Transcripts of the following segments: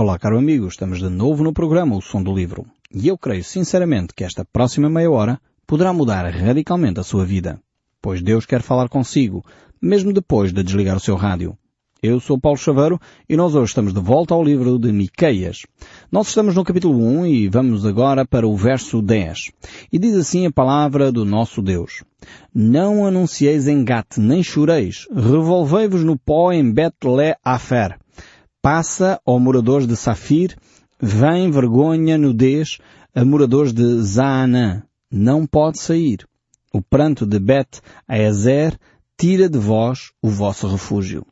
Olá, caro amigo, estamos de novo no programa O Som do Livro. E eu creio sinceramente que esta próxima meia hora poderá mudar radicalmente a sua vida. Pois Deus quer falar consigo, mesmo depois de desligar o seu rádio. Eu sou Paulo Chaveiro e nós hoje estamos de volta ao livro de Miqueias. Nós estamos no capítulo 1 e vamos agora para o verso 10. E diz assim a palavra do nosso Deus. Não anuncieis em Gat, nem choreis. Revolvei-vos no pó em Bet-le-Afer. Passa, ó moradores de Safir, vem vergonha, nudez, a moradores de Zaanã. Não pode sair. O pranto de Bet-Aezer tira de vós o vosso refúgio.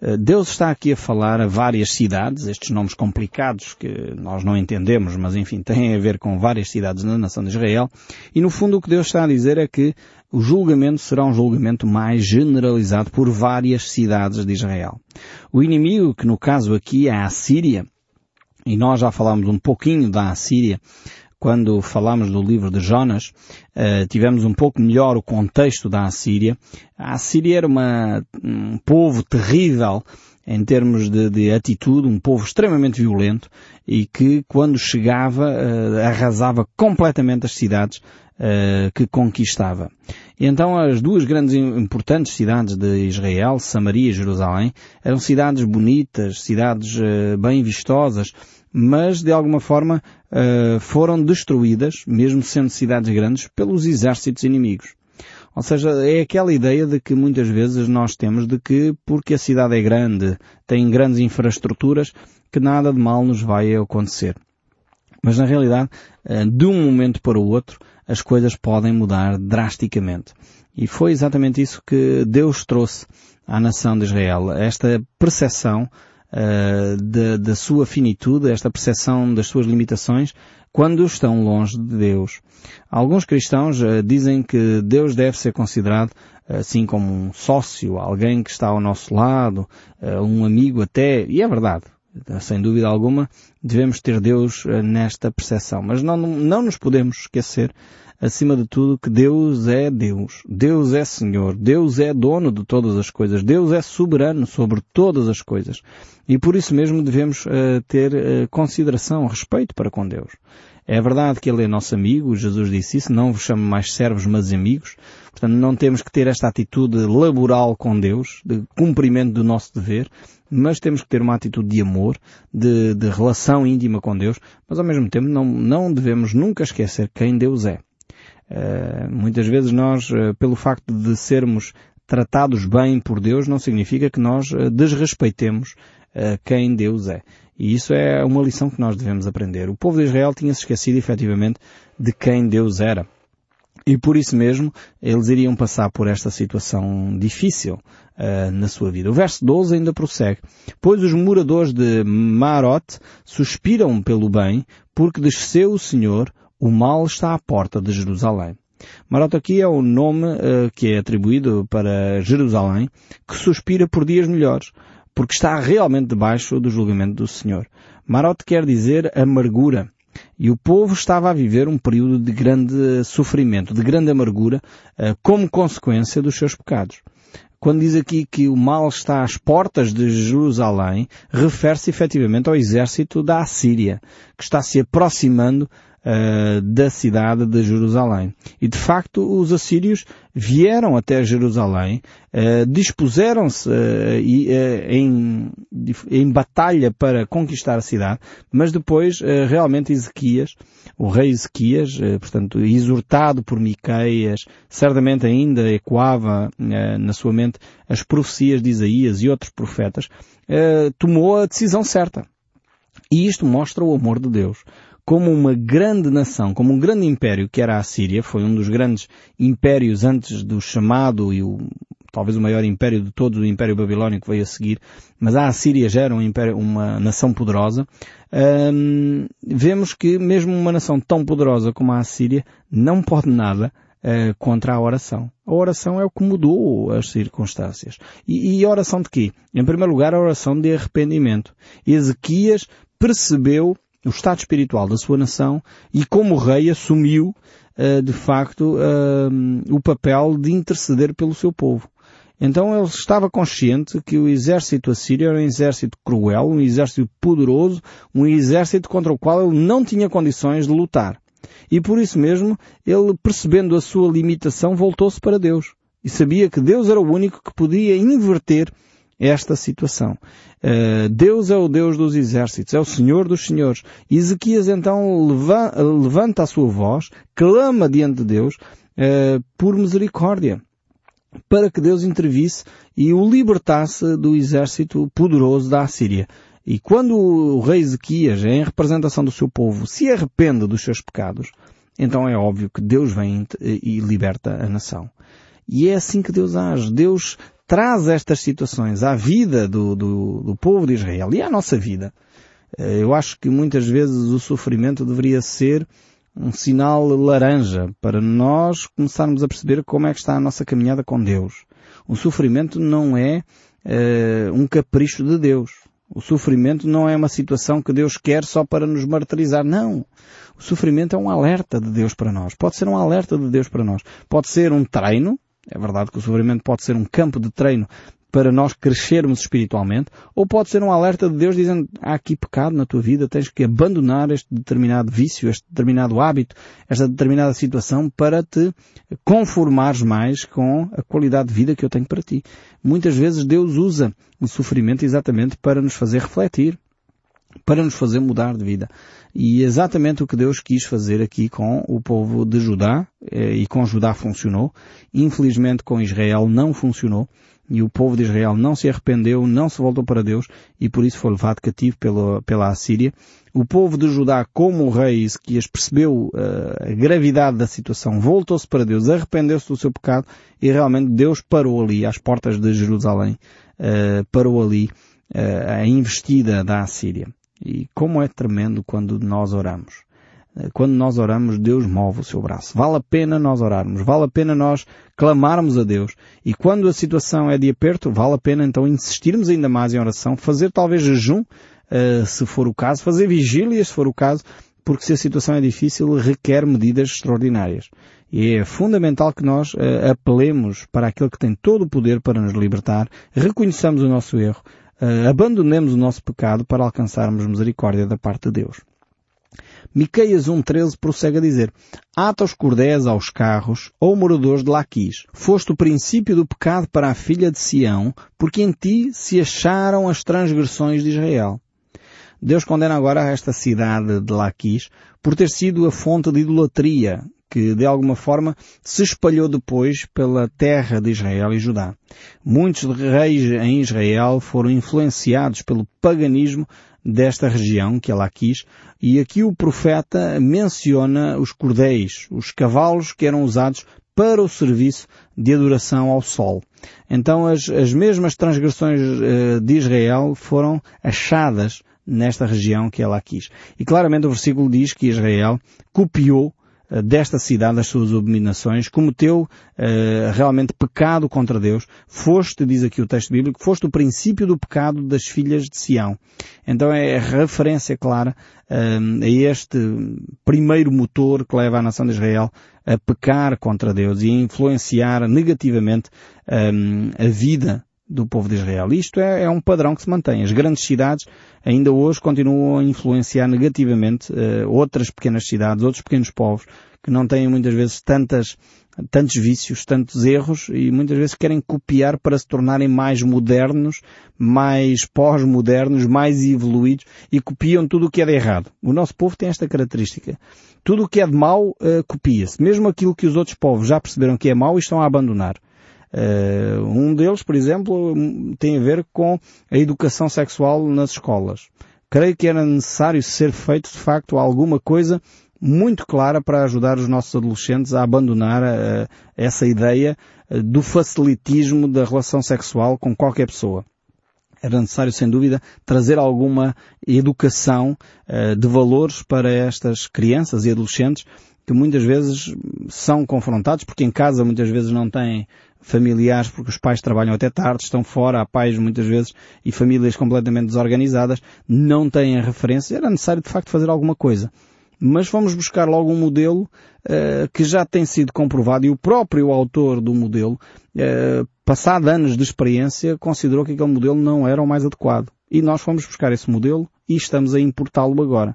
Eh, Deus está aqui a falar a várias cidades, estes nomes complicados que nós não entendemos, mas enfim, têm a ver com várias cidades na nação de Israel. E no fundo o que Deus está a dizer é que o julgamento será um julgamento mais generalizado por várias cidades de Israel. O inimigo, que no caso aqui é a Assíria, e nós já falámos um pouquinho da Assíria, quando falamos do livro de Jonas, uh, tivemos um pouco melhor o contexto da Assíria. A Assíria era uma, um povo terrível em termos de, de, atitude, um povo extremamente violento e que quando chegava uh, arrasava completamente as cidades uh, que conquistava. E então as duas grandes importantes cidades de Israel, Samaria e Jerusalém, eram cidades bonitas, cidades uh, bem vistosas, mas de alguma forma uh, foram destruídas, mesmo sendo cidades grandes, pelos exércitos inimigos. Ou seja, é aquela ideia de que muitas vezes nós temos de que porque a cidade é grande, tem grandes infraestruturas, que nada de mal nos vai acontecer. Mas na realidade, uh, de um momento para o outro, as coisas podem mudar drasticamente. E foi exatamente isso que Deus trouxe à nação de Israel. Esta percepção uh, da sua finitude, esta percepção das suas limitações, quando estão longe de Deus. Alguns cristãos uh, dizem que Deus deve ser considerado assim como um sócio, alguém que está ao nosso lado, uh, um amigo até, e é verdade. Sem dúvida alguma, devemos ter Deus nesta percepção. Mas não, não nos podemos esquecer acima de tudo, que Deus é Deus. Deus é Senhor. Deus é dono de todas as coisas. Deus é soberano sobre todas as coisas. E por isso mesmo devemos uh, ter uh, consideração, respeito para com Deus. É verdade que Ele é nosso amigo, Jesus disse isso, não vos chamo mais servos, mas amigos. Portanto, não temos que ter esta atitude laboral com Deus, de cumprimento do nosso dever, mas temos que ter uma atitude de amor, de, de relação íntima com Deus, mas ao mesmo tempo não, não devemos nunca esquecer quem Deus é. Uh, muitas vezes nós, uh, pelo facto de sermos tratados bem por Deus, não significa que nós uh, desrespeitemos quem Deus é. E isso é uma lição que nós devemos aprender. O povo de Israel tinha se esquecido efetivamente de quem Deus era. E por isso mesmo eles iriam passar por esta situação difícil uh, na sua vida. O verso 12 ainda prossegue. Pois os moradores de Marot suspiram pelo bem, porque desceu o Senhor, o mal está à porta de Jerusalém. Marot aqui é o nome uh, que é atribuído para Jerusalém, que suspira por dias melhores, porque está realmente debaixo do julgamento do Senhor. Marot quer dizer amargura. E o povo estava a viver um período de grande sofrimento, de grande amargura, uh, como consequência dos seus pecados. Quando diz aqui que o mal está às portas de Jerusalém, refere-se efetivamente ao exército da Assíria, que está se aproximando uh, da cidade de Jerusalém. E de facto os assírios vieram até Jerusalém, uh, dispuseram-se uh, em, em batalha para conquistar a cidade, mas depois realmente Ezequias, o rei Ezequias, portanto exortado por Miqueias, certamente ainda ecoava na sua mente as profecias de Isaías e outros profetas, tomou a decisão certa. E isto mostra o amor de Deus como uma grande nação, como um grande império que era a Síria, foi um dos grandes impérios antes do chamado e o, talvez o maior império de todos, o Império Babilónico veio a seguir, mas a Assíria já era um império, uma nação poderosa, hum, vemos que mesmo uma nação tão poderosa como a Assíria não pode nada uh, contra a oração. A oração é o que mudou as circunstâncias. E, e a oração de quê? Em primeiro lugar, a oração de arrependimento. Ezequias percebeu o estado espiritual da sua nação e como rei assumiu uh, de facto uh, o papel de interceder pelo seu povo. Então ele estava consciente que o exército assírio era um exército cruel, um exército poderoso, um exército contra o qual ele não tinha condições de lutar. E por isso mesmo, ele, percebendo a sua limitação, voltou-se para Deus. E sabia que Deus era o único que podia inverter esta situação. Uh, Deus é o Deus dos exércitos, é o Senhor dos senhores. Ezequias então levanta a sua voz, clama diante de Deus uh, por misericórdia, para que Deus intervisse e o libertasse do exército poderoso da Assíria. E quando o rei Ezequias, em representação do seu povo, se arrepende dos seus pecados, então é óbvio que Deus vem e liberta a nação. E é assim que Deus age. Deus traz estas situações à vida do, do, do povo de Israel e à nossa vida. Eh, eu acho que muitas vezes o sofrimento deveria ser um sinal laranja para nós começarmos a perceber como é que está a nossa caminhada com Deus. O sofrimento não é uh, um capricho de Deus. O sofrimento não é uma situação que Deus quer só para nos martirizar. Não. O sofrimento é um alerta de Deus para nós. Pode ser um alerta de Deus para nós. Pode ser um treino é verdade que o sofrimento pode ser um campo de treino para nós crescermos espiritualmente, ou pode ser um alerta de Deus dizendo há aqui pecado na tua vida, tens que abandonar este determinado vício, este determinado hábito, esta determinada situação para te conformares mais com a qualidade de vida que eu tenho para ti. Muitas vezes Deus usa o sofrimento exatamente para nos fazer refletir, para nos fazer mudar de vida. E exatamente o que Deus quis fazer aqui com o povo de Judá, eh, e com Judá funcionou. Infelizmente com Israel não funcionou. E o povo de Israel não se arrependeu, não se voltou para Deus, e por isso foi levado cativo pela, pela Assíria. O povo de Judá, como o rei Ezequias percebeu uh, a gravidade da situação, voltou-se para Deus, arrependeu-se do seu pecado, e realmente Deus parou ali, às portas de Jerusalém, uh, parou ali a investida da Assíria. E como é tremendo quando nós oramos. Eh, quando nós oramos, Deus move o seu braço. Vale a pena nós orarmos, vale a pena nós clamarmos a Deus. E quando a situação é de aperto, vale a pena então insistirmos ainda mais em oração, fazer talvez jejum, uh, se for o caso, fazer vigília, se for o caso, porque se a situação é difícil, requer medidas extraordinárias. E é fundamental que nós uh, apelemos para aquele que tem todo o poder para nos libertar, reconheçamos o nosso erro, uh, abandonemos o nosso pecado para alcançarmos misericórdia da parte de Deus. Miqueias 1.13 prossegue a dizer, Ata os cordéis aos carros, ou moradores de Laquis. Foste o princípio do pecado para a filha de Sião, porque em ti se acharam as transgressões de Israel. Deus condena agora esta cidade de Laquis por ter sido a fonte de idolatria que de alguma forma se espalhou depois pela terra de Israel e Judá. Muitos reis em Israel foram influenciados pelo paganismo desta região que ela quis, e aqui o profeta menciona os cordéis, os cavalos que eram usados para o serviço de adoração ao sol. Então as, as mesmas transgressões uh, de Israel foram achadas nesta região que ela quis. E claramente o versículo diz que Israel copiou eh, desta cidade as suas abominações, cometeu uh, realmente pecado contra Deus, foste, diz aqui o texto bíblico, foste o princípio do pecado das filhas de Sião. Então é referência clara uh, a este primeiro motor que leva a nação de Israel a pecar contra Deus e a influenciar negativamente a vida do povo de Israel. Isto é, é, um padrão que se mantém. As grandes cidades ainda hoje continuam a influenciar negativamente uh, outras pequenas cidades, outros pequenos povos, que não têm muitas vezes tantas, tantos vícios, tantos erros e muitas vezes querem copiar para se tornarem mais modernos, mais pós-modernos, mais evoluídos e copiam tudo o que é de errado. O nosso povo tem esta característica. Tudo o que é de mau uh, copia-se. Mesmo aquilo que os outros povos já perceberam que é mau e estão a abandonar. Uh, um deles, por exemplo, tem a ver com a educação sexual nas escolas. Creio que era necessário ser feito, de facto, alguma coisa muito clara para ajudar os nossos adolescentes a abandonar uh, essa ideia uh, do facilitismo da relação sexual com qualquer pessoa. Era necessário, sem dúvida, trazer alguma educação de valores para estas crianças e adolescentes que muitas vezes são confrontados, porque em casa muitas vezes não têm familiares, porque os pais trabalham até tarde, estão fora, há pais muitas vezes e famílias completamente desorganizadas, não têm a referência, era necessário de facto fazer alguma coisa. Mas vamos buscar logo um modelo uh, que já tem sido comprovado e o próprio autor do modelo uh, passado anos de experiência, considerou que aquele modelo não era o mais adequado. E nós fomos buscar esse modelo e estamos a importá-lo agora.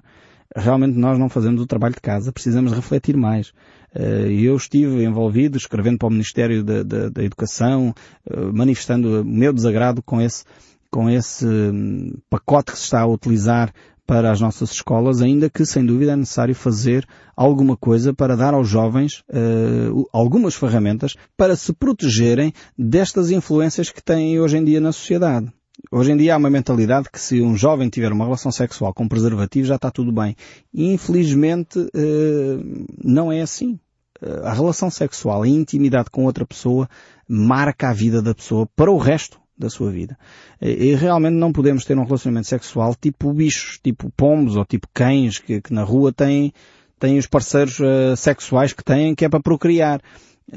Realmente nós não fazemos o trabalho de casa, precisamos refletir mais. Eh, eu estive envolvido, escrevendo para o Ministério da, da, da Educação, eh, manifestando o meu desagrado com esse, com esse hum, pacote que se está a utilizar para as nossas escolas, ainda que sem dúvida é necessário fazer alguma coisa para dar aos jovens uh, algumas ferramentas para se protegerem destas influências que têm hoje em dia na sociedade. Hoje em dia há uma mentalidade que se um jovem tiver uma relação sexual com preservativo já está tudo bem. Infelizmente uh, não é assim. Uh, a relação sexual, a intimidade com outra pessoa marca a vida da pessoa para o resto da sua vida. E, realmente não podemos ter um relacionamento sexual tipo bichos, tipo pombos ou tipo cães que, que na rua têm, têm os parceiros uh, sexuais que têm que é para procriar.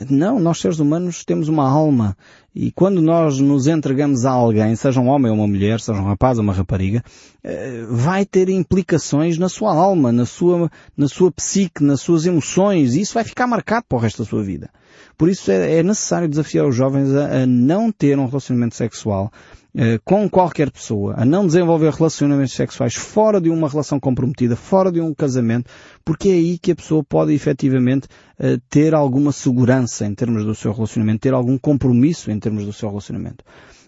Não, nós seres humanos temos uma alma e quando nós nos entregamos a alguém, seja um homem ou uma mulher, seja um rapaz ou uma rapariga, eh, vai ter implicações na sua alma, na sua, na sua psique, nas suas emoções e isso vai ficar marcado para o resto da sua vida. Por isso é, é necessário desafiar os jovens a, a não ter um relacionamento sexual eh, com qualquer pessoa, a não desenvolver relacionamentos sexuais fora de uma relação comprometida, fora de um casamento, porque é aí que a pessoa pode efetivamente eh, ter alguma segurança em termos do seu relacionamento, ter algum compromisso em termos do seu relacionamento.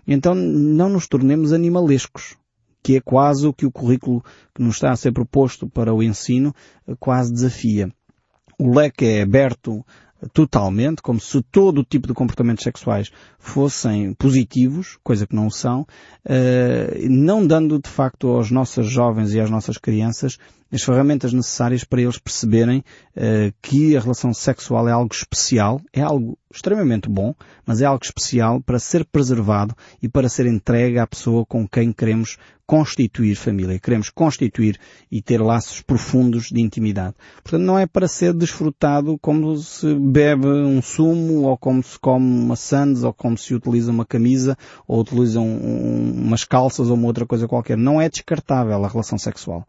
Então não nos tornemos animalescos, que é quase o que o currículo que nos está a ser proposto para o ensino eh, quase desafia. O leque é aberto totalmente, como se todo o tipo de comportamentos sexuais fossem positivos, coisa que não são, uh, não dando de facto aos nossos jovens e às nossas crianças as ferramentas necessárias para eles perceberem uh, que a relação sexual é algo especial, é algo extremamente bom, mas é algo especial para ser preservado e para ser entregue à pessoa com quem queremos constituir família, queremos constituir e ter laços profundos de intimidade. Portanto, não é para ser desfrutado como se bebe um sumo, ou como se come uma sandes, ou como se utiliza uma camisa, ou utiliza um, um, umas calças ou uma outra coisa qualquer. Não é descartável a relação sexual.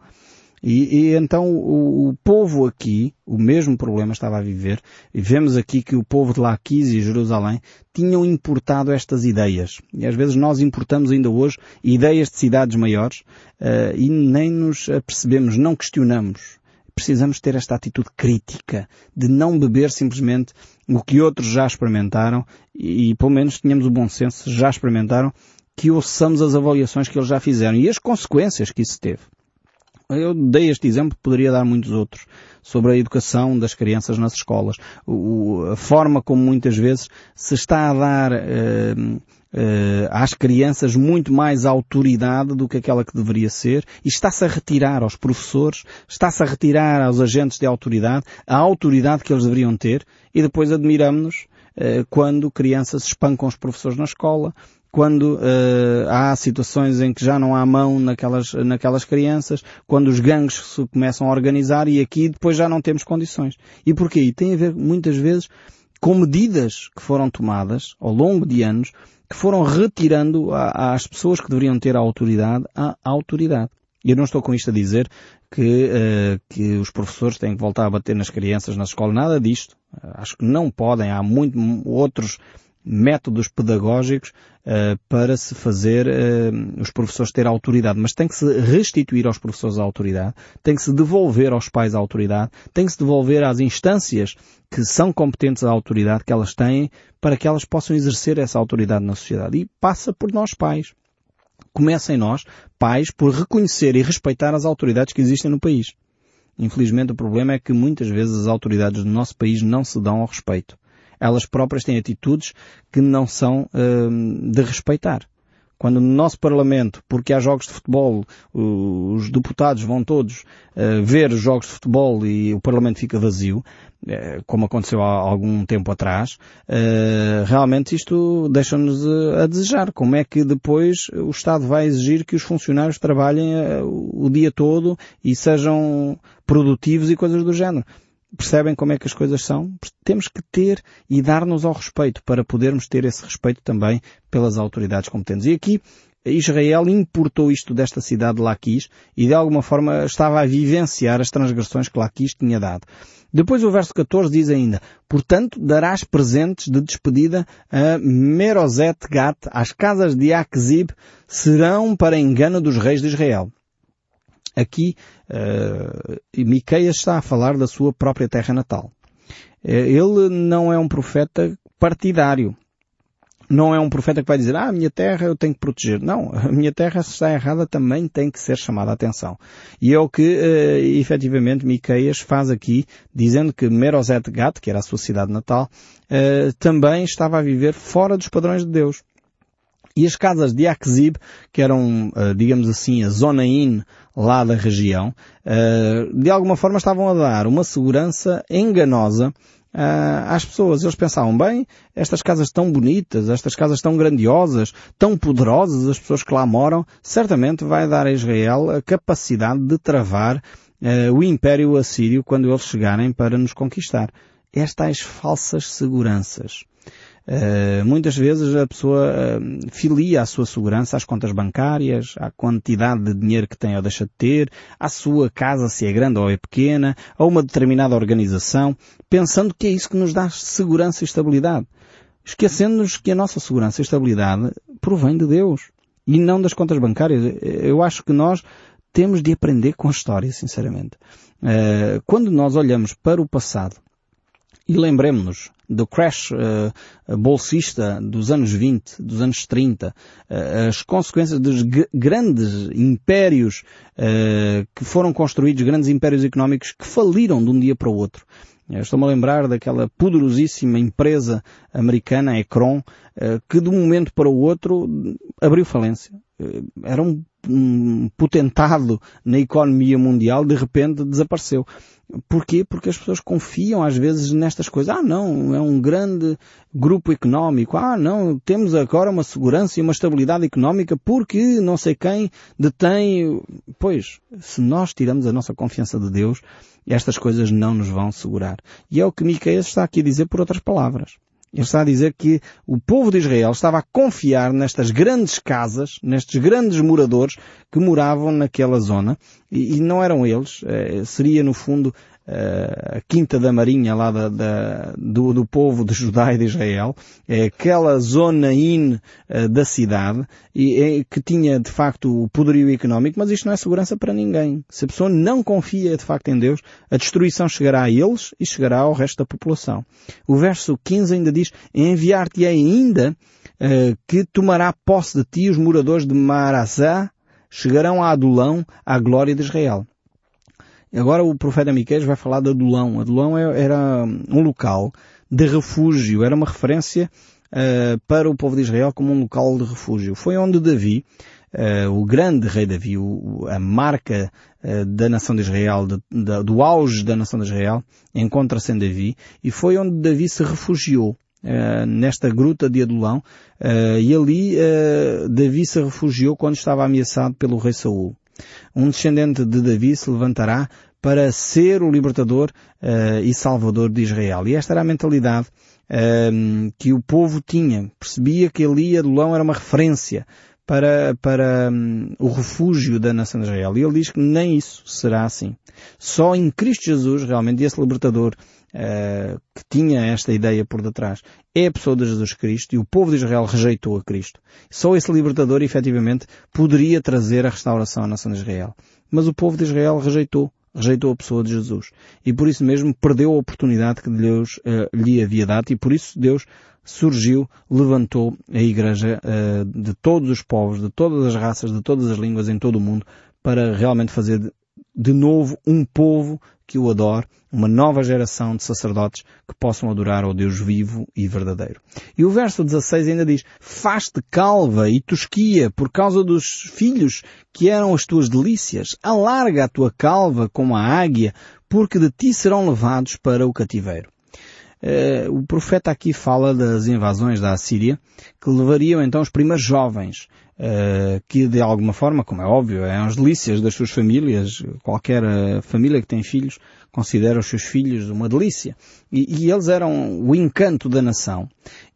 E, e então o, o, povo aqui, o mesmo problema estava a viver, e vemos aqui que o povo de Laquis e Jerusalém tinham importado estas ideias. E às vezes nós importamos ainda hoje ideias de cidades maiores uh, e nem nos percebemos, não questionamos. Precisamos ter esta atitude crítica de não beber simplesmente o que outros já experimentaram e, e pelo menos tenhamos o bom senso, já experimentaram, que ouçamos as avaliações que eles já fizeram e as consequências que isso teve. Eu dei este exemplo, poderia dar muitos outros, sobre a educação das crianças nas escolas. O, a forma como muitas vezes se está a dar uh, uh, às crianças muito mais autoridade do que aquela que deveria ser e está-se a retirar aos professores, está-se a retirar aos agentes de autoridade a autoridade que eles deveriam ter e depois admiramos-nos uh, quando crianças espancam os professores na escola, quando uh, há situações em que já não há mão naquelas, naquelas crianças, quando os gangues se começam a organizar e aqui depois já não temos condições. E porquê? E tem a ver muitas vezes com medidas que foram tomadas ao longo de anos que foram retirando às pessoas que deveriam ter a autoridade a autoridade. Eu não estou com isto a dizer que, uh, que os professores têm que voltar a bater nas crianças na escola, nada disto. Acho que não podem, há muito outros métodos pedagógicos uh, para se fazer uh, os professores ter autoridade, mas tem que se restituir aos professores a autoridade, tem que se devolver aos pais a autoridade, tem que se devolver às instâncias que são competentes à autoridade que elas têm para que elas possam exercer essa autoridade na sociedade. E passa por nós pais. Começa em nós, pais, por reconhecer e respeitar as autoridades que existem no país. Infelizmente o problema é que muitas vezes as autoridades do nosso país não se dão ao respeito elas próprias têm atitudes que não são uh, de respeitar. Quando no nosso Parlamento, porque há jogos de futebol, os deputados vão todos uh, ver os jogos de futebol e o Parlamento fica vazio, uh, como aconteceu há algum tempo atrás, uh, realmente isto deixa-nos a desejar. Como é que depois o Estado vai exigir que os funcionários trabalhem o dia todo e sejam produtivos e coisas do género? Percebem como é que as coisas são? Temos que ter e dar-nos ao respeito para podermos ter esse respeito também pelas autoridades competentes. E aqui Israel importou isto desta cidade de Laquis e de alguma forma estava a vivenciar as transgressões que Laquis tinha dado. Depois o verso 14 diz ainda, Portanto, darás presentes de despedida a Merozet Gat, às casas de Akzib, serão para engano dos reis de Israel. Aqui, uh, Miqueias está a falar da sua própria terra natal. Eh, ele não é um profeta partidário não é um profeta que vai dizer, ah, a minha terra eu tenho que proteger. Não, a minha terra se está errada também tem que ser chamada a atenção. E é o que, uh, efetivamente, Miqueias faz aqui, dizendo que Merozet Gat, que era a sua cidade natal, uh, também estava a viver fora dos padrões de Deus. E as casas de Akzib, que eram, digamos assim, a zona in lá da região, de alguma forma estavam a dar uma segurança enganosa uh, às pessoas. Eles pensavam, bem, estas casas tão bonitas, estas casas tão grandiosas, tão poderosas, as pessoas que lá moram, certamente vai dar a Israel a capacidade de travar uh, o Império Assírio quando eles chegarem para nos conquistar. Estas falsas seguranças. Uh, muitas vezes a pessoa uh, filia a sua segurança às contas bancárias, à quantidade de dinheiro que tem ou deixa de ter, à sua casa se é grande ou é pequena, a uma determinada organização, pensando que é isso que nos dá segurança e estabilidade. Esquecendo-nos que a nossa segurança e estabilidade provém de Deus e não das contas bancárias. Eu acho que nós temos de aprender com a história, sinceramente. Uh, quando nós olhamos para o passado e lembremos-nos do crash uh, bolsista dos anos 20, dos anos 30, uh, as consequências dos grandes impérios uh, que foram construídos, grandes impérios económicos que faliram de um dia para o outro. Estou-me a lembrar daquela poderosíssima empresa americana, Ecron, que de um momento para o outro abriu falência. Era um, um potentado na economia mundial, de repente desapareceu. Porquê? Porque as pessoas confiam às vezes nestas coisas. Ah, não, é um grande grupo económico. Ah, não, temos agora uma segurança e uma estabilidade económica porque não sei quem detém. Pois, se nós tiramos a nossa confiança de Deus, estas coisas não nos vão segurar. E é o que Miqueias está aqui a dizer por outras palavras. Ele está a dizer que o povo de Israel estava a confiar nestas grandes casas, nestes grandes moradores que moravam naquela zona, e, não eram eles, eh, seria no fundo a Quinta da Marinha lá da, da, do, do, povo de Judá e de Israel, é aquela zona in uh, da cidade e, que tinha de facto o poderio económico, mas isto não é segurança para ninguém. Se a pessoa não confia de facto em Deus, a destruição chegará a eles e chegará ao resto da população. O verso 15 ainda diz, enviar-te ainda uh, que tomará posse de ti os moradores de Marazá, chegarão a Adulão, à glória de Israel. Agora o profeta Miqueias vai falar de Adulão. Adulão é, era um local de refúgio, era uma referência uh, para o povo de Israel como um local de refúgio. Foi onde Davi, uh, o grande rei Davi, o, a marca uh, da nação de Israel, de, de, do auge da nação de Israel, encontra-se em Davi, e foi onde Davi se refugiou. nesta gruta de Adulão, e ali Davi se refugiou quando estava ameaçado pelo rei Saul um descendente de Davi se levantará para ser o libertador uh, e salvador de Israel. E esta era a mentalidade uh, que o povo tinha. Percebia que ali Adulão era uma referência para, para um, o refúgio da nação de Israel. E ele diz que nem isso será assim. Só em Cristo Jesus, realmente, esse libertador uh, que tinha esta ideia por detrás, é a pessoa de Jesus Cristo e o povo de Israel rejeitou a Cristo. Só esse libertador, efetivamente, poderia trazer a restauração à nação de Israel. Mas o povo de Israel rejeitou rejeitou a pessoa de Jesus. E por isso mesmo perdeu a oportunidade que Deus uh, lhe havia dado e por isso Deus surgiu, levantou a Igreja uh, de todos os povos, de todas as raças, de todas as línguas em todo o mundo para realmente fazer de novo um povo que o adore, uma nova geração de sacerdotes que possam adorar ao Deus vivo e verdadeiro. E o verso 16 ainda diz, faz-te calva e tosquia por causa dos filhos que eram as tuas delícias, alarga a tua calva como a águia, porque de ti serão levados para o cativeiro. Uh, o profeta aqui fala das invasões da Assíria, que levariam então os primeiros jovens que de alguma forma, como é óbvio, é as delícias das suas famílias, qualquer uh, família que tem filhos considera os seus filhos uma delícia. E, e, eles eram o encanto da nação.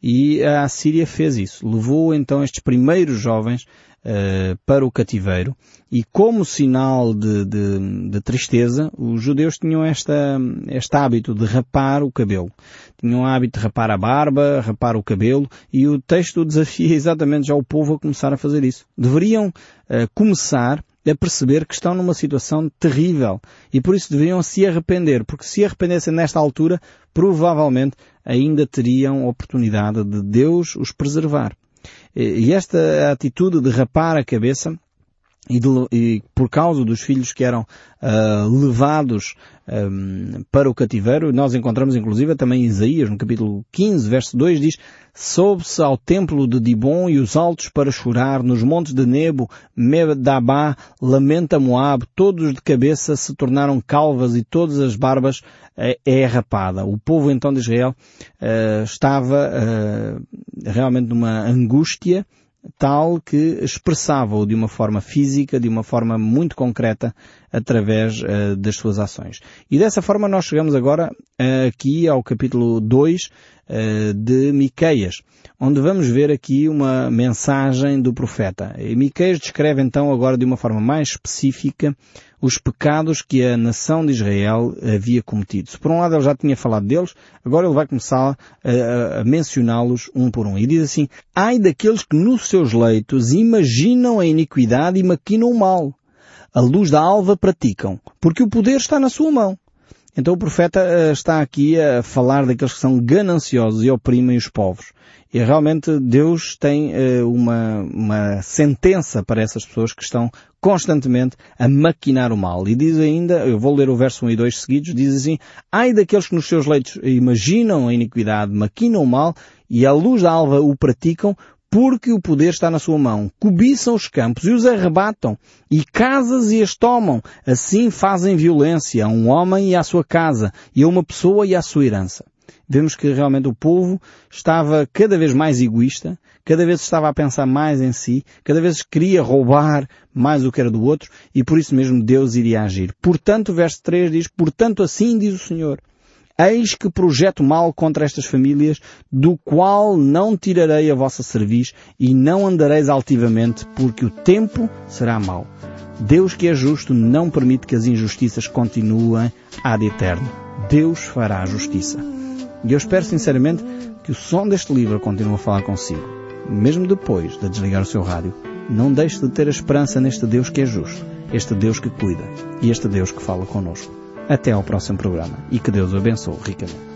E a Assíria fez isso. Levou então estes primeiros jovens uh, para o cativeiro e como sinal de, de, de, tristeza, os judeus tinham esta, este hábito de rapar o cabelo. Tinham o hábito de rapar a barba, rapar o cabelo e o texto desafia exatamente já o povo a começar a fazer isso. Deveriam uh, começar a perceber que estão numa situação terrível e por isso deveriam se arrepender, porque se arrependessem nesta altura, provavelmente ainda teriam oportunidade de Deus os preservar. E esta atitude de rapar a cabeça e, de, e, por causa dos filhos que eram uh, levados um, para o cativeiro, nós encontramos inclusive também Isaías, no capítulo 15, verso 2, diz Soube-se ao templo de Dibon e os altos para chorar, nos montes de Nebo, Medabá, lamenta Moab, todos de cabeça se tornaram calvas e todas as barbas uh, é rapada. O povo então de Israel uh, estava realmente numa angústia, tal que expressava-o de uma forma física, de uma forma muito concreta, através uh, das suas ações. E dessa forma nós chegamos agora uh, aqui ao capítulo 2 uh, eh, de Miqueias, onde vamos ver aqui uma mensagem do profeta. E Miqueias descreve então agora de uma forma mais específica os pecados que a nação de Israel havia cometido. Se por um lado ele já tinha falado deles, agora ele vai começar a, a mencioná-los um por um. E diz assim, ai daqueles que nos seus leitos imaginam a iniquidade e maquinam o mal. A luz da alva praticam, porque o poder está na sua mão. Então o profeta uh, está aqui a falar daqueles que são gananciosos e oprimem os povos. E realmente Deus tem uh, uma, uma sentença para essas pessoas que estão constantemente a maquinar o mal. E diz ainda, eu vou ler o verso 1 e 2 seguidos, diz assim, ai daqueles que nos seus leitos imaginam a iniquidade, maquinam o mal, e à luz da alva o praticam, porque o poder está na sua mão. Cobiçam os campos e os arrebatam, e casas e as tomam. Assim fazem violência a um homem e à sua casa, e a uma pessoa e à sua herança. Vemos que realmente o povo estava cada vez mais egoísta, cada vez estava a pensar mais em si, cada vez queria roubar mais o que era do outro, e por isso mesmo Deus iria agir. Portanto, o verso 3 diz, portanto assim diz o Senhor, Eis que projeto mal contra estas famílias, do qual não tirarei a vossa cerviz e não andareis altivamente, porque o tempo será mau. Deus que é justo não permite que as injustiças continuem ad eterno. Deus fará a justiça. E eu espero sinceramente que o som deste livro continue a falar consigo. Mesmo depois de desligar o seu rádio, não deixe de ter a esperança neste Deus que é justo, este Deus que cuida e este Deus que fala conosco. Até ao próximo programa e que Deus o abençoe ricamente.